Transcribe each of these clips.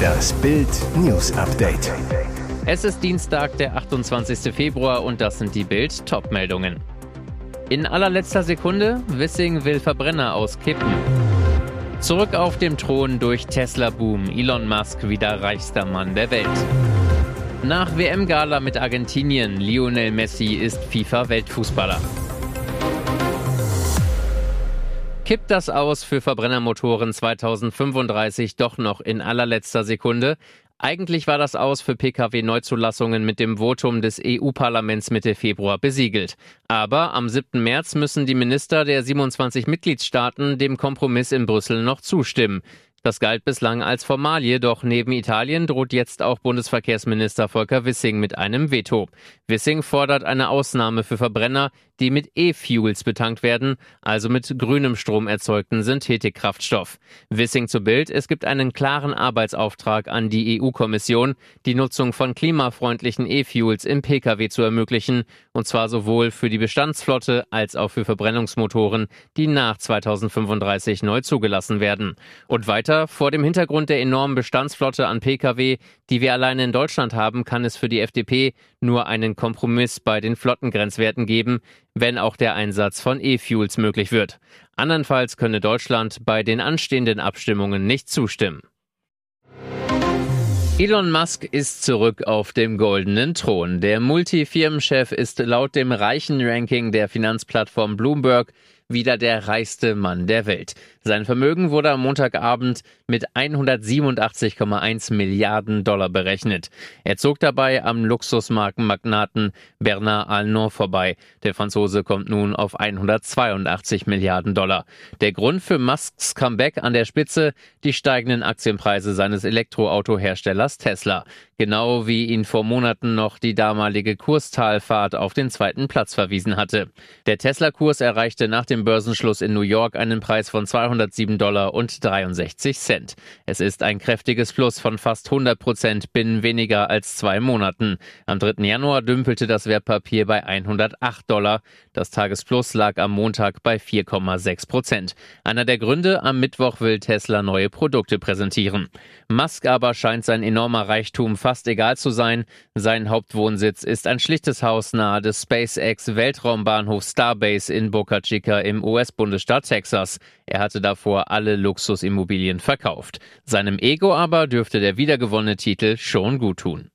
Das Bild News Update. Es ist Dienstag, der 28. Februar und das sind die Bild Topmeldungen. In allerletzter Sekunde, Wissing will Verbrenner auskippen. Zurück auf dem Thron durch Tesla-Boom, Elon Musk wieder reichster Mann der Welt. Nach WM-Gala mit Argentinien, Lionel Messi ist FIFA-Weltfußballer. Kippt das aus für Verbrennermotoren 2035 doch noch in allerletzter Sekunde? Eigentlich war das Aus für Pkw-Neuzulassungen mit dem Votum des EU-Parlaments Mitte Februar besiegelt. Aber am 7. März müssen die Minister der 27 Mitgliedstaaten dem Kompromiss in Brüssel noch zustimmen. Das galt bislang als Formalie, doch neben Italien droht jetzt auch Bundesverkehrsminister Volker Wissing mit einem Veto. Wissing fordert eine Ausnahme für Verbrenner, die mit E-Fuels betankt werden, also mit grünem Strom erzeugten Synthetikkraftstoff. Wissing zu Bild, es gibt einen klaren Arbeitsauftrag an die EU-Kommission, die Nutzung von klimafreundlichen E-Fuels im Pkw zu ermöglichen, und zwar sowohl für die Bestandsflotte als auch für Verbrennungsmotoren, die nach 2035 neu zugelassen werden. Und weiter, vor dem Hintergrund der enormen Bestandsflotte an Pkw, die wir alleine in Deutschland haben, kann es für die FDP nur einen Kompromiss bei den Flottengrenzwerten geben, wenn auch der Einsatz von E-Fuels möglich wird. Andernfalls könne Deutschland bei den anstehenden Abstimmungen nicht zustimmen. Elon Musk ist zurück auf dem goldenen Thron. Der Multifirmenchef ist laut dem reichen Ranking der Finanzplattform Bloomberg wieder der reichste Mann der Welt. Sein Vermögen wurde am Montagabend mit 187,1 Milliarden Dollar berechnet. Er zog dabei am Luxusmarkenmagnaten Bernard Arnault vorbei. Der Franzose kommt nun auf 182 Milliarden Dollar. Der Grund für Musks Comeback an der Spitze die steigenden Aktienpreise seines Elektroautoherstellers Tesla. Genau wie ihn vor Monaten noch die damalige Kurstalfahrt auf den zweiten Platz verwiesen hatte. Der Tesla-Kurs erreichte nach dem Börsenschluss in New York einen Preis von 207 Dollar und 63 Cent. Es ist ein kräftiges Plus von fast 100 Prozent binnen weniger als zwei Monaten. Am 3. Januar dümpelte das Wertpapier bei 108 Dollar. Das Tagesplus lag am Montag bei 4,6 Prozent. Einer der Gründe, am Mittwoch will Tesla neue Produkte präsentieren. Musk aber scheint sein enormer Reichtum fast egal zu sein. Sein Hauptwohnsitz ist ein schlichtes Haus nahe des SpaceX Weltraumbahnhofs Starbase in Boca Chica im US-Bundesstaat Texas. Er hatte davor alle Luxusimmobilien verkauft. Seinem Ego aber dürfte der wiedergewonnene Titel schon gut tun.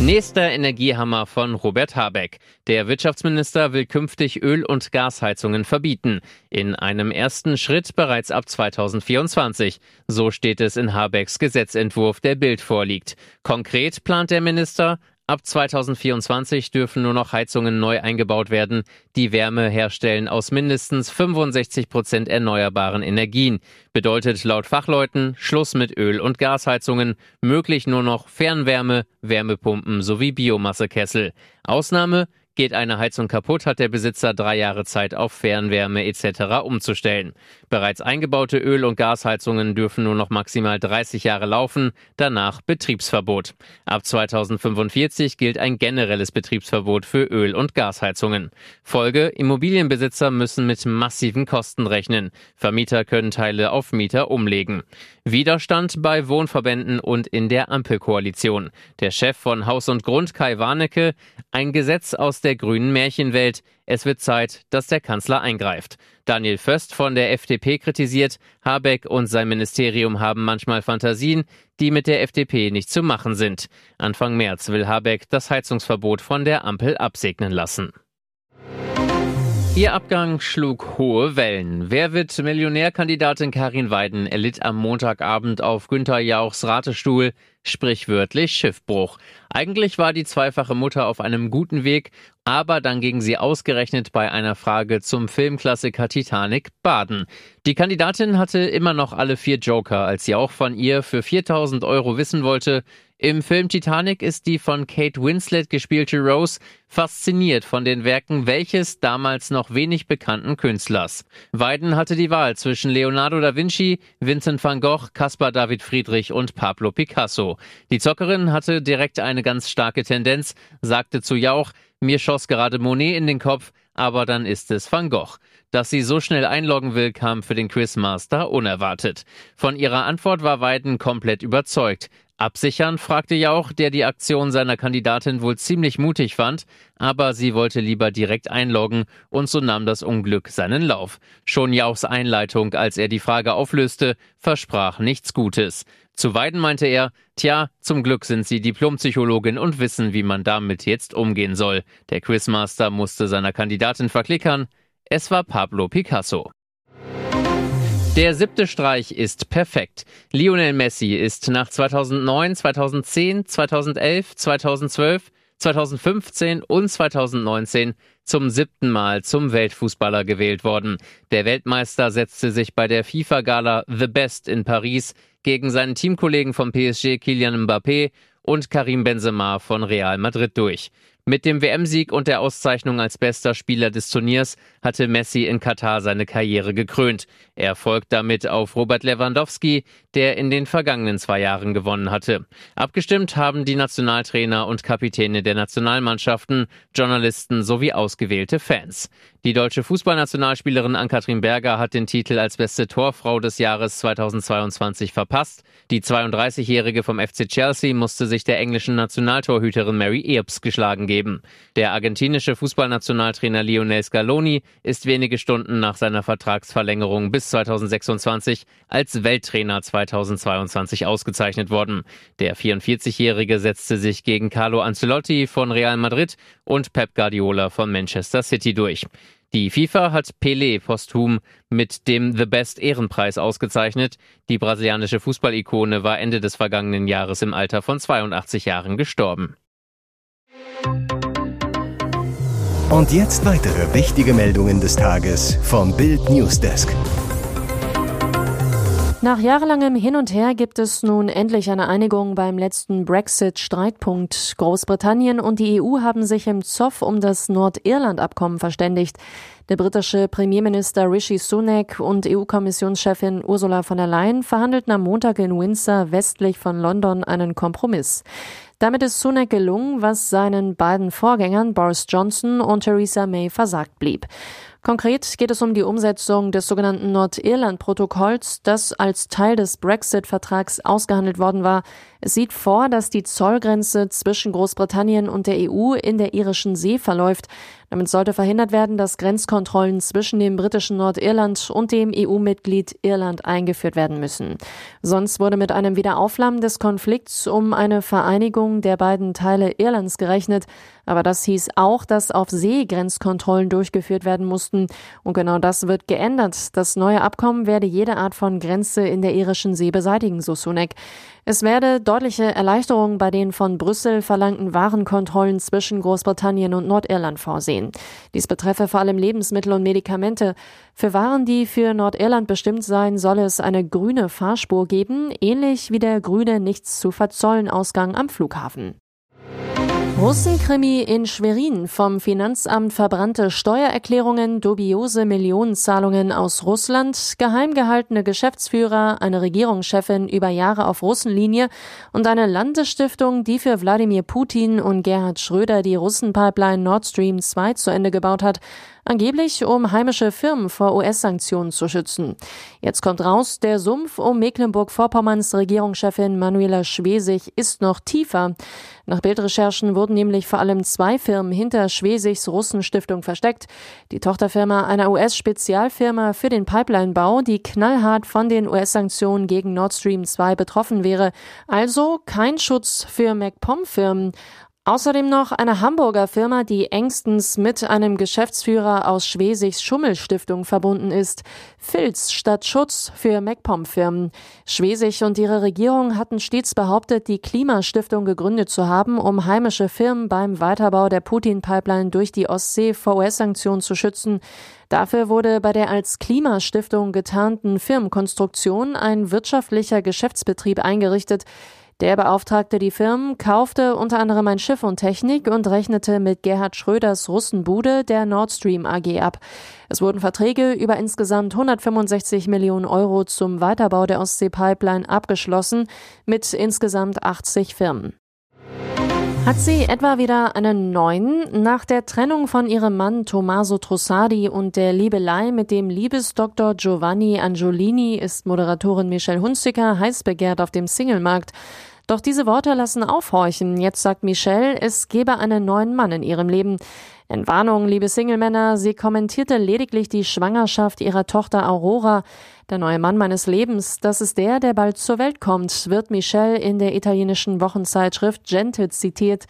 Nächster Energiehammer von Robert Habeck. Der Wirtschaftsminister will künftig Öl- und Gasheizungen verbieten. In einem ersten Schritt bereits ab 2024. So steht es in Habecks Gesetzentwurf, der Bild vorliegt. Konkret plant der Minister, Ab 2024 dürfen nur noch Heizungen neu eingebaut werden, die Wärme herstellen aus mindestens 65 Prozent erneuerbaren Energien. Bedeutet laut Fachleuten Schluss mit Öl- und Gasheizungen, möglich nur noch Fernwärme, Wärmepumpen sowie Biomassekessel. Ausnahme Geht eine Heizung kaputt, hat der Besitzer drei Jahre Zeit, auf Fernwärme etc. umzustellen. Bereits eingebaute Öl- und Gasheizungen dürfen nur noch maximal 30 Jahre laufen, danach Betriebsverbot. Ab 2045 gilt ein generelles Betriebsverbot für Öl- und Gasheizungen. Folge, Immobilienbesitzer müssen mit massiven Kosten rechnen. Vermieter können Teile auf Mieter umlegen. Widerstand bei Wohnverbänden und in der Ampelkoalition. Der Chef von Haus und Grund, Kai Warnecke, ein Gesetz aus der grünen Märchenwelt. Es wird Zeit, dass der Kanzler eingreift. Daniel Föst von der FDP kritisiert, Habeck und sein Ministerium haben manchmal Fantasien, die mit der FDP nicht zu machen sind. Anfang März will Habeck das Heizungsverbot von der Ampel absegnen lassen. Ihr Abgang schlug hohe Wellen. Wer wird Millionärkandidatin Karin Weiden erlitt am Montagabend auf Günther Jauchs Ratestuhl sprichwörtlich Schiffbruch. Eigentlich war die zweifache Mutter auf einem guten Weg, aber dann ging sie ausgerechnet bei einer Frage zum Filmklassiker Titanic baden. Die Kandidatin hatte immer noch alle vier Joker, als sie auch von ihr für 4000 Euro wissen wollte, im Film Titanic ist die von Kate Winslet gespielte Rose fasziniert von den Werken welches damals noch wenig bekannten Künstlers. Weiden hatte die Wahl zwischen Leonardo da Vinci, Vincent van Gogh, Caspar David Friedrich und Pablo Picasso. Die Zockerin hatte direkt eine ganz starke Tendenz, sagte zu Jauch, mir schoss gerade Monet in den Kopf, aber dann ist es Van Gogh. Dass sie so schnell einloggen will, kam für den Quizmaster unerwartet. Von ihrer Antwort war Weiden komplett überzeugt. Absichern fragte Jauch, der die Aktion seiner Kandidatin wohl ziemlich mutig fand, aber sie wollte lieber direkt einloggen und so nahm das Unglück seinen Lauf. Schon Jauchs Einleitung, als er die Frage auflöste, versprach nichts Gutes. Zu Weiden meinte er, tja, zum Glück sind Sie Diplompsychologin und wissen, wie man damit jetzt umgehen soll. Der Quizmaster musste seiner Kandidatin verklickern. Es war Pablo Picasso. Der siebte Streich ist perfekt. Lionel Messi ist nach 2009, 2010, 2011, 2012, 2015 und 2019 zum siebten Mal zum Weltfußballer gewählt worden. Der Weltmeister setzte sich bei der FIFA-Gala The Best in Paris gegen seinen Teamkollegen vom PSG Kylian Mbappé und Karim Benzema von Real Madrid durch. Mit dem WM-Sieg und der Auszeichnung als bester Spieler des Turniers hatte Messi in Katar seine Karriere gekrönt. Er folgt damit auf Robert Lewandowski, der in den vergangenen zwei Jahren gewonnen hatte. Abgestimmt haben die Nationaltrainer und Kapitäne der Nationalmannschaften, Journalisten sowie ausgewählte Fans. Die deutsche Fußballnationalspielerin Ann-Kathrin Berger hat den Titel als beste Torfrau des Jahres 2022 verpasst. Die 32-Jährige vom FC Chelsea musste sich der englischen Nationaltorhüterin Mary Earps geschlagen geben. Der argentinische Fußballnationaltrainer Lionel Scaloni ist wenige Stunden nach seiner Vertragsverlängerung bis 2026 als Welttrainer 2022 ausgezeichnet worden. Der 44-Jährige setzte sich gegen Carlo Ancelotti von Real Madrid und Pep Guardiola von Manchester City durch. Die FIFA hat Pelé posthum mit dem The Best Ehrenpreis ausgezeichnet. Die brasilianische Fußballikone war Ende des vergangenen Jahres im Alter von 82 Jahren gestorben. Und jetzt weitere wichtige Meldungen des Tages vom Bild Newsdesk. Nach jahrelangem Hin und Her gibt es nun endlich eine Einigung beim letzten Brexit-Streitpunkt. Großbritannien und die EU haben sich im Zoff um das Nordirland-Abkommen verständigt. Der britische Premierminister Rishi Sunak und EU-Kommissionschefin Ursula von der Leyen verhandelten am Montag in Windsor westlich von London einen Kompromiss. Damit ist Sunak gelungen, was seinen beiden Vorgängern Boris Johnson und Theresa May versagt blieb. Konkret geht es um die Umsetzung des sogenannten Nordirland-Protokolls, das als Teil des Brexit-Vertrags ausgehandelt worden war. Es sieht vor, dass die Zollgrenze zwischen Großbritannien und der EU in der irischen See verläuft. Damit sollte verhindert werden, dass Grenzkontrollen zwischen dem britischen Nordirland und dem EU-Mitglied Irland eingeführt werden müssen. Sonst wurde mit einem Wiederauflammen des Konflikts um eine Vereinigung der beiden Teile Irlands gerechnet. Aber das hieß auch, dass auf See Grenzkontrollen durchgeführt werden mussten. Und genau das wird geändert. Das neue Abkommen werde jede Art von Grenze in der irischen See beseitigen, so Sunak. Es werde deutliche Erleichterungen bei den von Brüssel verlangten Warenkontrollen zwischen Großbritannien und Nordirland vorsehen. Dies betreffe vor allem Lebensmittel und Medikamente. Für Waren, die für Nordirland bestimmt seien, solle es eine grüne Fahrspur geben, ähnlich wie der grüne nichts zu verzollen Ausgang am Flughafen. Russenkrimi in Schwerin. Vom Finanzamt verbrannte Steuererklärungen, dubiose Millionenzahlungen aus Russland, geheim gehaltene Geschäftsführer, eine Regierungschefin über Jahre auf Russenlinie und eine Landesstiftung, die für Wladimir Putin und Gerhard Schröder die Russenpipeline Nord Stream 2 zu Ende gebaut hat, Angeblich, um heimische Firmen vor US-Sanktionen zu schützen. Jetzt kommt raus, der Sumpf um Mecklenburg-Vorpommerns Regierungschefin Manuela Schwesig ist noch tiefer. Nach Bildrecherchen wurden nämlich vor allem zwei Firmen hinter Schwesigs Russenstiftung versteckt. Die Tochterfirma einer US-Spezialfirma für den Pipelinebau, die knallhart von den US-Sanktionen gegen Nord Stream 2 betroffen wäre. Also kein Schutz für MacPom-Firmen. Außerdem noch eine Hamburger Firma, die engstens mit einem Geschäftsführer aus Schwesigs Schummelstiftung verbunden ist. Filz statt Schutz für MacPom-Firmen. Schwesig und ihre Regierung hatten stets behauptet, die Klimastiftung gegründet zu haben, um heimische Firmen beim Weiterbau der Putin-Pipeline durch die Ostsee vor US-Sanktionen zu schützen. Dafür wurde bei der als Klimastiftung getarnten Firmenkonstruktion ein wirtschaftlicher Geschäftsbetrieb eingerichtet, der beauftragte die Firmen, kaufte unter anderem ein Schiff und Technik und rechnete mit Gerhard Schröders Russenbude der Nord Stream AG ab. Es wurden Verträge über insgesamt 165 Millionen Euro zum Weiterbau der Ostsee-Pipeline abgeschlossen mit insgesamt 80 Firmen. Hat sie etwa wieder einen neuen? Nach der Trennung von ihrem Mann Tommaso Trussardi und der Liebelei mit dem Liebesdoktor Giovanni Angiolini ist Moderatorin Michelle Hunziker heiß begehrt auf dem Singlemarkt. Doch diese Worte lassen aufhorchen. Jetzt sagt Michelle, es gebe einen neuen Mann in ihrem Leben. Entwarnung, liebe Single-Männer, sie kommentierte lediglich die Schwangerschaft ihrer Tochter Aurora. Der neue Mann meines Lebens, das ist der, der bald zur Welt kommt, wird Michelle in der italienischen Wochenzeitschrift Gentle zitiert.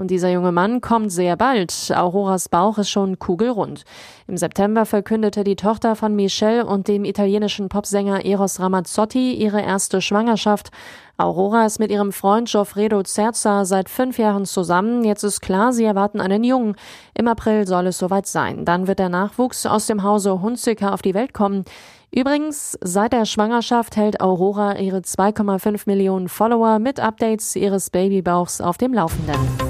Und dieser junge Mann kommt sehr bald. Auroras Bauch ist schon kugelrund. Im September verkündete die Tochter von Michelle und dem italienischen Popsänger Eros Ramazzotti ihre erste Schwangerschaft. Aurora ist mit ihrem Freund Goffredo Zerza seit fünf Jahren zusammen. Jetzt ist klar, sie erwarten einen Jungen. Im April soll es soweit sein. Dann wird der Nachwuchs aus dem Hause Hunziker auf die Welt kommen. Übrigens, seit der Schwangerschaft hält Aurora ihre 2,5 Millionen Follower mit Updates ihres Babybauchs auf dem Laufenden.